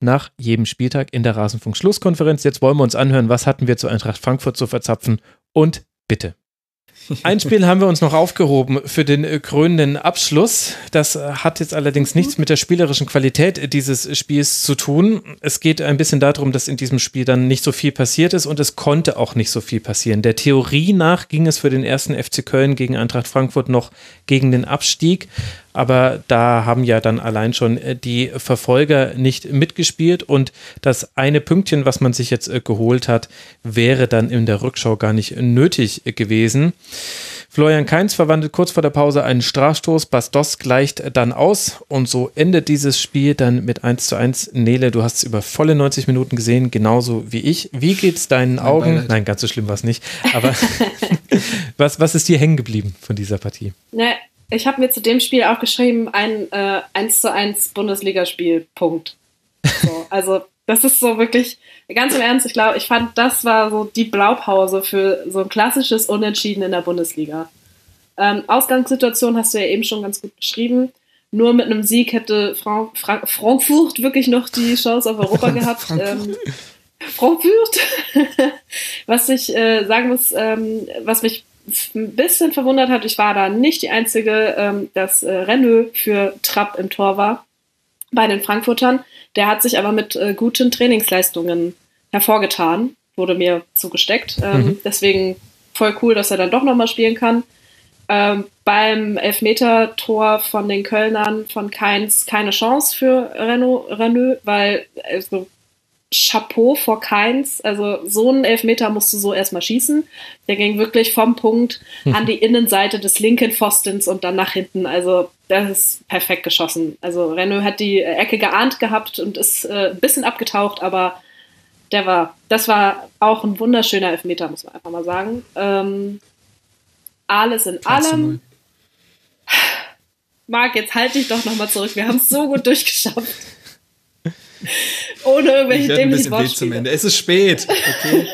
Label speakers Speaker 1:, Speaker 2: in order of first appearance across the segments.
Speaker 1: nach jedem Spieltag in der Rasenfunk-Schlusskonferenz. Jetzt wollen wir uns anhören, was hatten wir zu Eintracht Frankfurt zu verzapfen und bitte. Ein Spiel haben wir uns noch aufgehoben für den äh, krönenden Abschluss. Das äh, hat jetzt allerdings nichts mit der spielerischen Qualität dieses Spiels zu tun. Es geht ein bisschen darum, dass in diesem Spiel dann nicht so viel passiert ist und es konnte auch nicht so viel passieren. Der Theorie nach ging es für den ersten FC Köln gegen Eintracht Frankfurt noch gegen den Abstieg aber da haben ja dann allein schon äh, die Verfolger nicht mitgespielt und das eine Pünktchen, was man sich jetzt äh, geholt hat, wäre dann in der Rückschau gar nicht nötig gewesen. Florian Kainz verwandelt kurz vor der Pause einen Strafstoß, Bastos gleicht dann aus und so endet dieses Spiel dann mit 1 zu 1. Nele, du hast es über volle 90 Minuten gesehen, genauso wie ich. Wie geht's deinen Augen? Nein, ganz so schlimm war es nicht. Aber was, was ist dir hängen geblieben von dieser Partie?
Speaker 2: Ne, ich habe mir zu dem Spiel auch geschrieben, ein äh, 1 zu 1 Bundesligaspiel, Punkt. So, also das ist so wirklich, ganz im Ernst, ich glaube, ich fand, das war so die Blaupause für so ein klassisches Unentschieden in der Bundesliga. Ähm, Ausgangssituation hast du ja eben schon ganz gut beschrieben. Nur mit einem Sieg hätte Fra Fra Frankfurt wirklich noch die Chance auf Europa gehabt. Ähm, Frankfurt. was ich äh, sagen muss, ähm, was mich ein bisschen verwundert hat, ich war da nicht die Einzige, ähm, dass äh, Renault für Trapp im Tor war bei den Frankfurtern. Der hat sich aber mit äh, guten Trainingsleistungen hervorgetan, wurde mir zugesteckt. Ähm, mhm. Deswegen voll cool, dass er dann doch nochmal spielen kann. Ähm, beim Elfmeter-Tor von den Kölnern von Keins keine Chance für Renault, Renault weil also, Chapeau vor Keins. Also so einen Elfmeter musst du so erstmal schießen. Der ging wirklich vom Punkt an die Innenseite des linken Pfostens und dann nach hinten. Also das ist perfekt geschossen. Also Renault hat die Ecke geahnt gehabt und ist äh, ein bisschen abgetaucht, aber der war, das war auch ein wunderschöner Elfmeter, muss man einfach mal sagen. Ähm, alles in allem. Marc, jetzt halte ich doch nochmal zurück. Wir haben es so gut durchgeschafft. Ohne irgendwelche dämlichen Wortspiele.
Speaker 3: Ende. Es ist spät. Okay.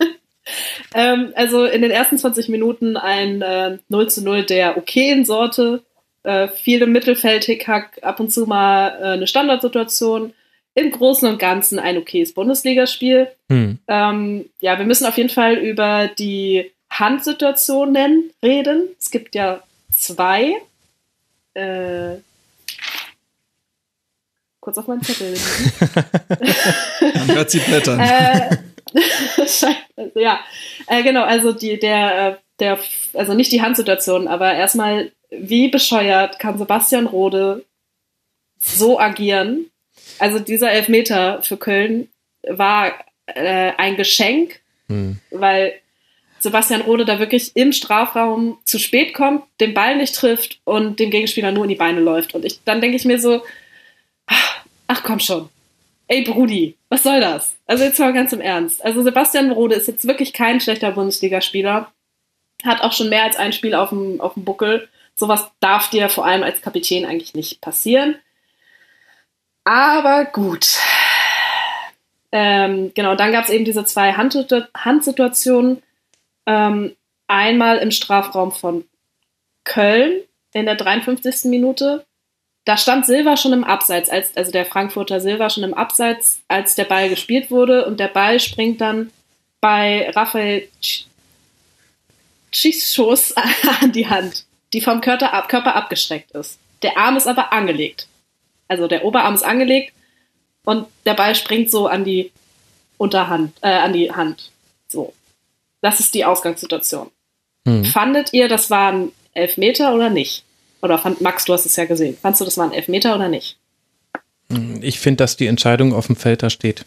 Speaker 2: ähm, also in den ersten 20 Minuten ein äh, 0 zu 0 der okayen Sorte. Äh, viel im Mittelfeld, Hickhack, ab und zu mal äh, eine Standardsituation. Im Großen und Ganzen ein okayes Bundesligaspiel. Hm. Ähm, ja, wir müssen auf jeden Fall über die Handsituationen reden. Es gibt ja zwei. Äh, kurz auf meinen Zettel.
Speaker 3: Man hört sie blättern.
Speaker 2: äh, ja, äh, genau, also die, der, äh, der, also nicht die Handsituation, aber erstmal, wie bescheuert kann Sebastian Rode so agieren? Also dieser Elfmeter für Köln war äh, ein Geschenk, hm. weil Sebastian Rode da wirklich im Strafraum zu spät kommt, den Ball nicht trifft und dem Gegenspieler nur in die Beine läuft. Und ich, dann denke ich mir so, ach komm schon. Ey Brudi, was soll das? Also jetzt mal ganz im Ernst. Also Sebastian Rode ist jetzt wirklich kein schlechter Bundesligaspieler. Hat auch schon mehr als ein Spiel auf dem, auf dem Buckel. Sowas darf dir vor allem als Kapitän eigentlich nicht passieren. Aber gut. Ähm, genau, dann gab es eben diese zwei Hand Handsituationen. Ähm, einmal im Strafraum von Köln in der 53. Minute da stand Silva schon im Abseits, als, also der Frankfurter Silva schon im Abseits, als der Ball gespielt wurde und der Ball springt dann bei Raphael Schießschuss an die Hand, die vom Körper, ab, Körper abgestreckt ist. Der Arm ist aber angelegt. Also der Oberarm ist angelegt und der Ball springt so an die Unterhand, äh, an die Hand. So. Das ist die Ausgangssituation. Hm. Fandet ihr, das waren Elfmeter oder nicht? Oder fand Max, du hast es ja gesehen. Fandst du, das war ein Elfmeter oder nicht?
Speaker 1: Ich finde, dass die Entscheidung auf dem Feld da steht.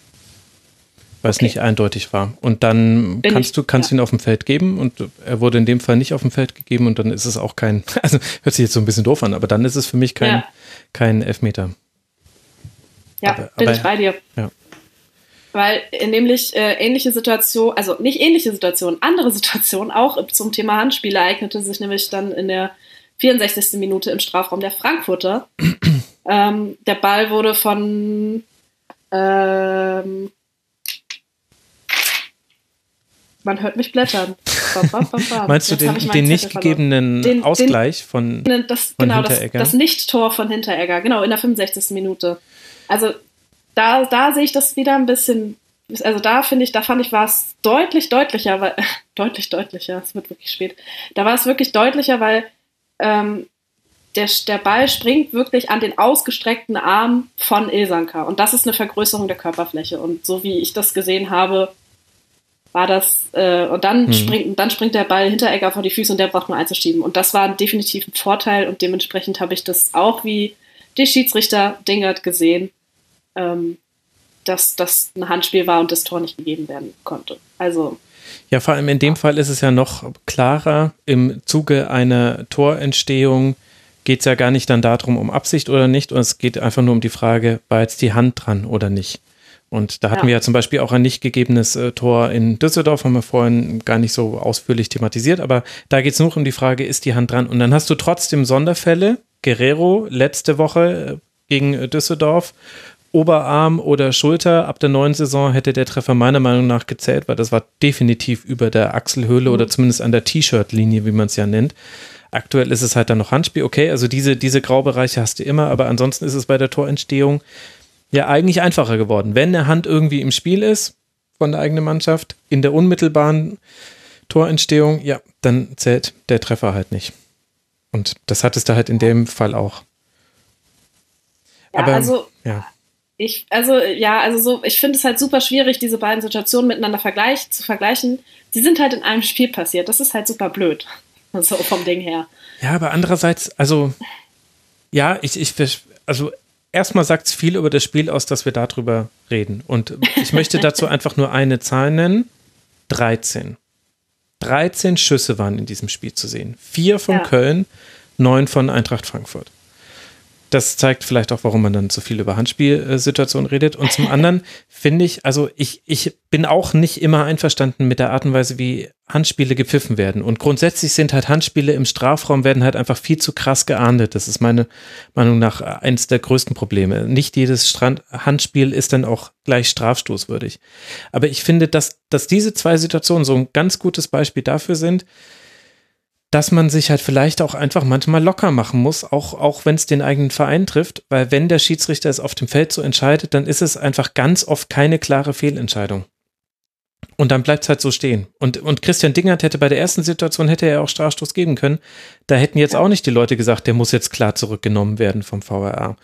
Speaker 1: Weil es
Speaker 2: Okay.
Speaker 1: nicht eindeutig war. Und dann
Speaker 2: Bin
Speaker 1: kannst
Speaker 2: ich-
Speaker 1: du kannst
Speaker 2: ja.
Speaker 1: ihn auf dem Feld geben und er wurde in dem Fall nicht auf dem Feld gegeben und dann ist es auch kein, also hört sich jetzt so ein bisschen doof an, aber dann ist es für mich kein,
Speaker 2: Ja.
Speaker 1: kein Elfmeter.
Speaker 2: Ja,
Speaker 1: Aber-
Speaker 2: bin
Speaker 1: aber-
Speaker 2: ich bei dir.
Speaker 1: Ja.
Speaker 2: Weil nämlich äh, ähnliche Situation, also nicht ähnliche Situation, andere Situation auch zum Thema Handspiel ereignete sich nämlich dann in der 64. Minute im Strafraum der Frankfurter. ähm, der Ball wurde von ähm, man hört mich blättern.
Speaker 1: Meinst du
Speaker 2: Jetzt
Speaker 1: den, den nicht
Speaker 2: verloren.
Speaker 1: gegebenen
Speaker 2: Den-
Speaker 1: Ausgleich von,
Speaker 2: Das,
Speaker 1: Von
Speaker 2: genau, das,
Speaker 1: Hinteregger?
Speaker 2: das Nicht-Tor von Hinteregger, genau, in der 65. Minute. Also da, da sehe ich das wieder ein bisschen, also da finde ich, da fand ich, war es deutlich deutlicher, weil, deutlich deutlicher, es wird wirklich spät. Da war es wirklich deutlicher, weil ähm, der, der Ball springt wirklich an den ausgestreckten Arm von Ilsanka. Und das ist eine Vergrößerung der Körperfläche. Und so wie ich das gesehen habe, war das, äh, und dann,
Speaker 1: Mhm.
Speaker 2: springt, dann springt der Ball Hinteregger vor die Füße und der braucht nur einzuschieben. Und das war definitiv ein Vorteil und dementsprechend habe ich das auch wie die Schiedsrichter Dingert gesehen, ähm, dass das ein Handspiel war und das Tor nicht gegeben werden konnte. Also,
Speaker 1: Ja, vor allem in dem Fall ist es ja noch klarer. Im Zuge einer Torentstehung geht es ja gar nicht dann darum, um Absicht oder nicht, und es geht einfach nur um die Frage, war jetzt die Hand dran oder nicht. Und da hatten
Speaker 2: Ja.
Speaker 1: wir ja zum Beispiel auch ein nicht gegebenes äh, Tor in Düsseldorf, haben wir vorhin gar nicht so ausführlich thematisiert, aber da geht es nur um die Frage, ist die Hand dran? Und dann hast du trotzdem Sonderfälle. Guerrero letzte Woche äh, gegen äh, Düsseldorf, Oberarm oder Schulter. Ab der neuen Saison hätte der Treffer meiner Meinung nach gezählt, weil das war definitiv über der Achselhöhle oder zumindest an der T-Shirt-Linie, wie man es ja nennt. Aktuell ist es halt dann noch Handspiel. Okay, also diese, diese Graubereiche hast du immer, aber ansonsten ist es bei der Torentstehung ja eigentlich einfacher geworden. Wenn eine Hand irgendwie im Spiel ist von der eigenen Mannschaft, in der unmittelbaren Torentstehung, ja, dann zählt der Treffer halt nicht. Und das hattest du halt in dem Fall auch.
Speaker 2: ja,
Speaker 1: Aber-
Speaker 2: also
Speaker 1: Ja.
Speaker 2: Ich, also, ja, also so, ich finde es halt super schwierig, diese beiden Situationen miteinander vergleich, zu vergleichen. Die sind halt in einem Spiel passiert. Das ist halt super blöd. So vom Ding her.
Speaker 1: Ja, aber andererseits, also, ja, ich, ich, also, erstmal sagt es viel über das Spiel aus, dass wir darüber reden. Und ich möchte dazu einfach nur eine Zahl nennen: 13. 13 Schüsse waren in diesem Spiel zu sehen. Vier von
Speaker 2: Ja.
Speaker 1: Köln, neun von Eintracht Frankfurt. Das zeigt vielleicht auch, warum man dann so viel über Handspielsituationen redet. Und zum anderen finde ich, also ich, ich bin auch nicht immer einverstanden mit der Art und Weise, wie Handspiele gepfiffen werden. Und grundsätzlich sind halt Handspiele im Strafraum werden halt einfach viel zu krass geahndet. Das ist meine Meinung nach eins der größten Probleme. Nicht jedes Strand Handspiel ist dann auch gleich strafstoßwürdig. Aber ich finde, dass, dass diese zwei Situationen so ein ganz gutes Beispiel dafür sind, dass man sich halt vielleicht auch einfach manchmal locker machen muss, auch, auch wenn es den eigenen Verein trifft, weil wenn der Schiedsrichter es auf dem Feld so entscheidet, dann ist es einfach ganz oft keine klare Fehlentscheidung. Und dann bleibt es halt so stehen. Und, und Christian Dingert hätte bei der ersten Situation hätte er auch Strafstoß geben können. Da hätten jetzt auch nicht die Leute gesagt, der muss jetzt klar zurückgenommen werden vom VRA.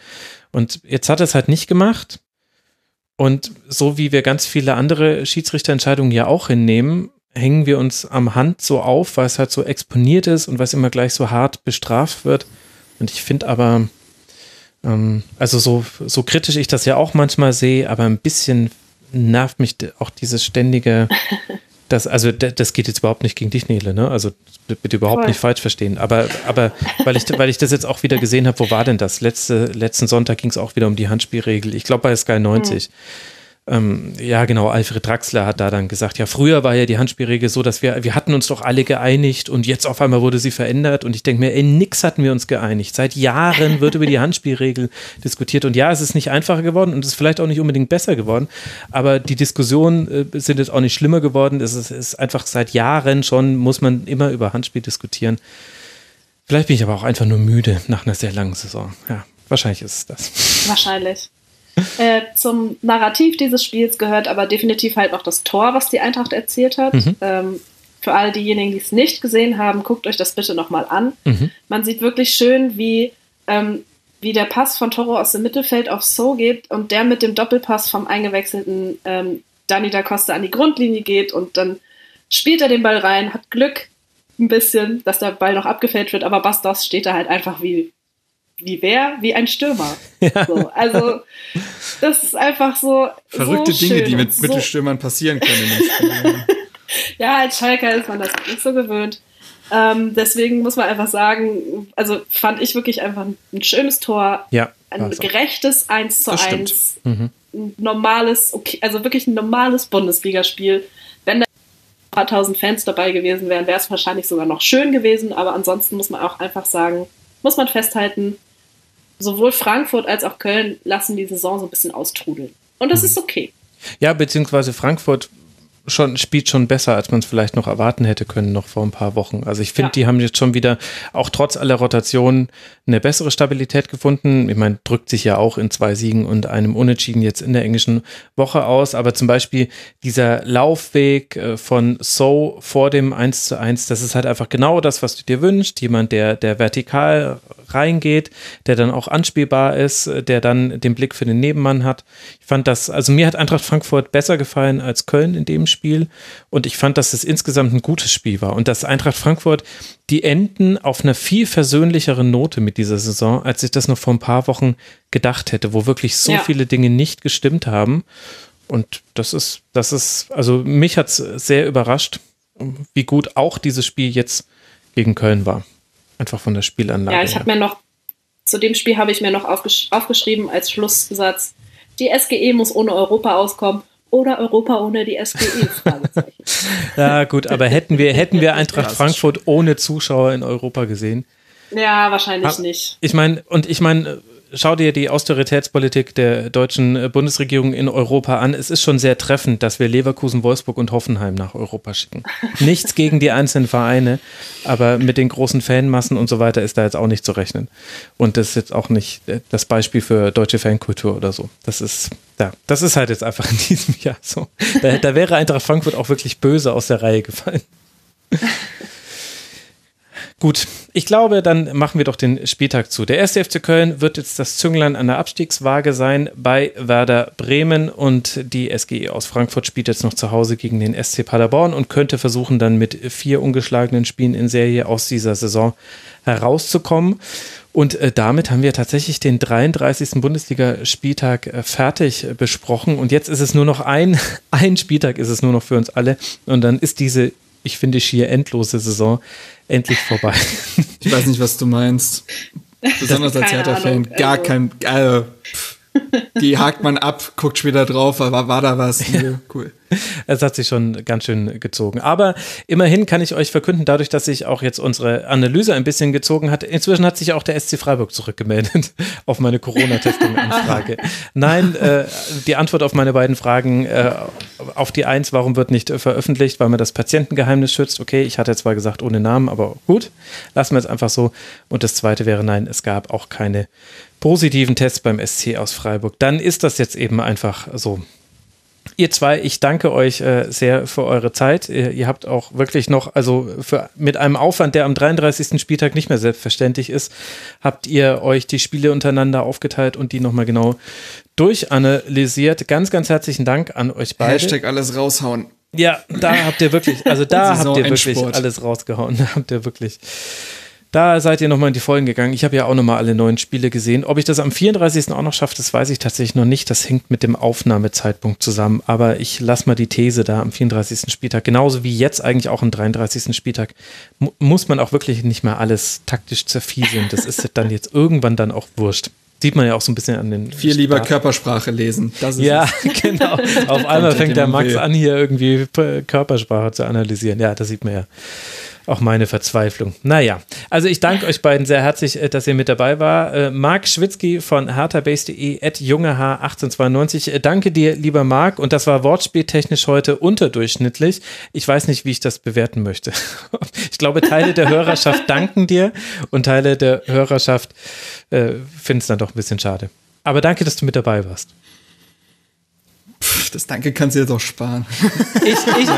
Speaker 1: Und jetzt hat er es halt nicht gemacht. Und so wie wir ganz viele andere Schiedsrichterentscheidungen ja auch hinnehmen, hängen wir uns am Hand so auf, weil es halt so exponiert ist und weil es immer gleich so hart bestraft wird. Und ich finde aber, ähm, also so, so kritisch ich das ja auch manchmal sehe, aber ein bisschen nervt mich auch dieses ständige, das, also das geht jetzt überhaupt nicht gegen dich, Nele, ne? Also bitte überhaupt
Speaker 2: Voll.
Speaker 1: nicht falsch verstehen. Aber, aber weil ich, weil ich das jetzt auch wieder gesehen habe, wo war denn das? Letzte, letzten Sonntag ging es auch wieder um die Handspielregel. Ich glaube bei Sky 90. Ähm, ja, genau, Alfred Draxler hat da dann gesagt, ja, früher war ja die Handspielregel so, dass wir, wir hatten uns doch alle geeinigt und jetzt auf einmal wurde sie verändert und ich denke mir, ey, nix hatten wir uns geeinigt. Seit Jahren wird über die Handspielregel diskutiert und ja, es ist nicht einfacher geworden und es ist vielleicht auch nicht unbedingt besser geworden, aber die Diskussionen äh, sind jetzt auch nicht schlimmer geworden. Es ist, ist einfach seit Jahren schon, muss man immer über Handspiel diskutieren. Vielleicht bin ich aber auch einfach nur müde nach einer sehr langen Saison. Ja, wahrscheinlich ist es das.
Speaker 2: Wahrscheinlich. Äh, zum Narrativ dieses Spiels gehört aber definitiv halt noch das Tor, was die Eintracht erzielt hat.
Speaker 1: Mhm.
Speaker 2: Ähm, für alle diejenigen, die es nicht gesehen haben, guckt euch das bitte nochmal an.
Speaker 1: Mhm.
Speaker 2: Man sieht wirklich schön, wie, ähm, wie der Pass von Toro aus dem Mittelfeld auf So geht und der mit dem Doppelpass vom eingewechselten ähm, Dani da Costa an die Grundlinie geht und dann spielt er den Ball rein, hat Glück, ein bisschen, dass der Ball noch abgefälscht wird, aber Bastos steht da halt einfach wie, wie wer? Wie ein Stürmer. Ja. So, also, das ist einfach so.
Speaker 3: Verrückte
Speaker 2: so
Speaker 3: Dinge,
Speaker 2: schön
Speaker 3: die mit
Speaker 2: und
Speaker 3: Mittelstürmern passieren können.
Speaker 2: ja, als Schalker ist man das nicht so gewöhnt. Ähm, deswegen muss man einfach sagen, also fand ich wirklich einfach ein schönes Tor.
Speaker 1: Ja.
Speaker 2: Ein
Speaker 1: auch.
Speaker 2: gerechtes 1 zu
Speaker 3: Das stimmt.
Speaker 2: 1. Ein normales, okay, also wirklich ein normales Bundesligaspiel. Wenn da ein paar tausend Fans dabei gewesen wären, wäre es wahrscheinlich sogar noch schön gewesen. Aber ansonsten muss man auch einfach sagen, muss man festhalten, sowohl Frankfurt als auch Köln lassen die Saison so ein bisschen austrudeln. Und das ist okay.
Speaker 1: Ja, beziehungsweise Frankfurt schon, spielt schon besser, als man es vielleicht noch erwarten hätte können, noch vor ein paar Wochen. Also ich finde,
Speaker 2: Ja.
Speaker 1: die haben jetzt schon wieder, auch trotz aller Rotationen, eine bessere Stabilität gefunden. Ich meine, drückt sich ja auch in zwei Siegen und einem Unentschieden jetzt in der englischen Woche aus. Aber zum Beispiel dieser Laufweg äh, von So vor dem 1 zu 1, das ist halt einfach genau das, was du dir wünschst. Jemand, der, der vertikal reingeht, der dann auch anspielbar ist, äh, der dann den Blick für den Nebenmann hat. Ich fand das, also mir hat Eintracht Frankfurt besser gefallen als Köln in dem Spiel und ich fand, dass es insgesamt ein gutes Spiel war und dass Eintracht Frankfurt die enden auf einer viel versöhnlicheren Note mit dieser Saison, als ich das noch vor ein paar Wochen gedacht hätte, wo wirklich so
Speaker 2: Ja.
Speaker 1: viele Dinge nicht gestimmt haben. Und das ist, das ist, also mich hat es sehr überrascht, wie gut auch dieses Spiel jetzt gegen Köln war. Einfach von der Spielanlage.
Speaker 2: Ja, ich habe mir noch, zu dem Spiel habe ich mir noch aufgesch aufgeschrieben als Schlusssatz, die SGE muss ohne Europa auskommen oder Europa ohne die SGE? Fragezeichen.
Speaker 1: Ja, gut, aber hätten wir, hätten wir Eintracht. Frankfurt ohne Zuschauer in Europa gesehen?
Speaker 2: ja, wahrscheinlich
Speaker 1: Hab-
Speaker 2: nicht.
Speaker 1: Ich meine, und ich meine, schau dir die Austeritätspolitik der deutschen äh, Bundesregierung in Europa an. Es ist schon sehr treffend, dass wir Leverkusen, Wolfsburg und Hoffenheim nach Europa schicken. Nichts gegen die einzelnen Vereine, aber mit den großen Fanmassen und so weiter ist da jetzt auch nicht zu rechnen. Und das ist jetzt auch nicht äh, das Beispiel für deutsche Fankultur oder so. Das ist, ja, das ist halt jetzt einfach in diesem Jahr so. Da, da wäre Eintracht Frankfurt auch wirklich böse aus der Reihe gefallen. Gut, ich glaube, dann machen wir doch den Spieltag zu. Der erste FC Köln wird jetzt das Zünglein an der Abstiegswaage sein bei Werder Bremen und die SGE aus Frankfurt spielt jetzt noch zu Hause gegen den SC Paderborn und könnte versuchen, dann mit vier ungeschlagenen Spielen in Serie aus dieser Saison herauszukommen. Und äh, damit haben wir tatsächlich den 33. Bundesligaspieltag äh, fertig äh, besprochen. Und jetzt ist es nur noch ein, ein Spieltag ist es nur noch für uns alle. Und dann ist diese, ich finde, schier endlose Saison endlich vorbei.
Speaker 3: Ich weiß nicht, was du meinst. Besonders als Hertha-Fan. Gar
Speaker 2: also-
Speaker 3: kein. Äh, pff. Die hakt man ab, guckt später drauf, aber war da was? Nö, cool.
Speaker 1: Es hat sich schon ganz schön gezogen. Aber immerhin kann ich euch verkünden, dadurch, dass sich auch jetzt unsere Analyse ein bisschen gezogen hat, inzwischen hat sich auch der SC Freiburg zurückgemeldet auf meine Corona-Testing-Anfrage. Nein, äh, die Antwort auf meine beiden Fragen, äh, auf die eins, warum wird nicht äh, veröffentlicht, weil man das Patientengeheimnis schützt. Okay, ich hatte zwar gesagt ohne Namen, aber gut, lassen wir es einfach so. Und das zweite wäre, nein, es gab auch keine positiven Tests beim SC aus Freiburg. Dann ist das jetzt eben einfach so. Ihr zwei, ich danke euch äh, sehr für eure Zeit. Ihr, ihr habt auch wirklich noch, also für, mit einem Aufwand, der am 33. Spieltag nicht mehr selbstverständlich ist, habt ihr euch die Spiele untereinander aufgeteilt und die nochmal genau durchanalysiert. Ganz, ganz herzlichen Dank an euch beide.
Speaker 3: Hashtag alles raushauen.
Speaker 1: Ja, da habt ihr wirklich, also da habt ihr wirklich alles rausgehauen. Da habt ihr wirklich. Da seid ihr nochmal in die Vollen gegangen. Ich habe ja auch nochmal alle neuen Spiele gesehen. Ob ich das am 34. auch noch schaffe, das weiß ich tatsächlich noch nicht. Das hängt mit dem Aufnahmezeitpunkt zusammen. Aber ich lasse mal die These da am 34. Spieltag, genauso wie jetzt eigentlich auch am 33. Spieltag, mu muss man auch wirklich nicht mehr alles taktisch zerfieseln. Das ist dann jetzt irgendwann dann auch wurscht. Sieht man ja auch so ein bisschen an den.
Speaker 3: Viel lieber
Speaker 1: Start-
Speaker 3: Körpersprache lesen. Das ist
Speaker 1: ja,
Speaker 3: es.
Speaker 1: genau. Auf einmal fängt der Max an, hier irgendwie Körpersprache zu analysieren. Ja, da sieht man ja auch meine Verzweiflung. Naja, also ich danke euch beiden sehr herzlich, äh, dass ihr mit dabei war. Äh, Marc Schwitzky von herthabase.de at jungeh1892. Äh, Danke dir, lieber Marc. Und das war wortspieltechnisch heute unterdurchschnittlich. Ich weiß nicht, wie ich das bewerten möchte. Ich glaube, Teile der Hörerschaft danken dir und Teile der Hörerschaft äh, finden es dann doch ein bisschen schade. Aber danke, dass du mit dabei warst.
Speaker 3: Das Danke kannst du jetzt auch sparen.
Speaker 1: Ich, ich,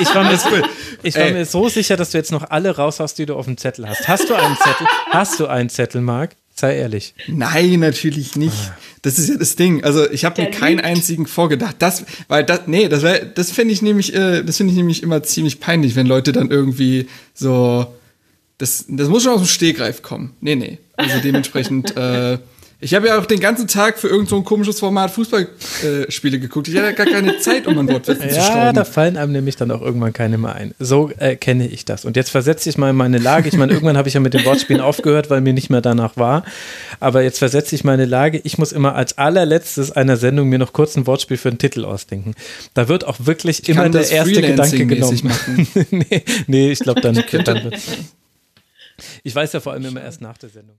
Speaker 1: ich, war, mir,
Speaker 3: cool.
Speaker 1: ich war mir so sicher, dass du jetzt noch alle raushaust, die du auf dem Zettel hast. Hast du einen Zettel? Hast du einen Zettel, Marc? Sei ehrlich.
Speaker 3: Nein, natürlich nicht. Das ist ja das Ding. Also ich habe mir keinen liegt. einzigen vorgedacht. Das, weil das, nee, das, das finde ich nämlich, äh, das finde ich nämlich immer ziemlich peinlich, wenn Leute dann irgendwie so, das, das muss schon aus dem Stehgreif kommen. Nee, nee. Also dementsprechend. äh, ich habe ja auch den ganzen Tag für irgendein so komisches Format Fußballspiele äh, geguckt. Ich hatte ja gar keine Zeit, um ein Wortwitz
Speaker 1: ja,
Speaker 3: zu.
Speaker 1: Ja, da fallen einem nämlich dann auch irgendwann keine mehr ein. So äh, kenne ich das. Und jetzt versetze ich mal in meine Lage. Ich meine, irgendwann habe ich ja mit den Wortspielen aufgehört, weil mir nicht mehr danach war. Aber jetzt versetze ich meine Lage. Ich muss immer als allerletztes einer Sendung mir noch kurz ein Wortspiel für einen Titel ausdenken. Da wird auch wirklich ich immer der erste Gedanke genommen. nee, nee, ich glaube dann, dann Ich weiß ja vor allem immer erst nach der Sendung.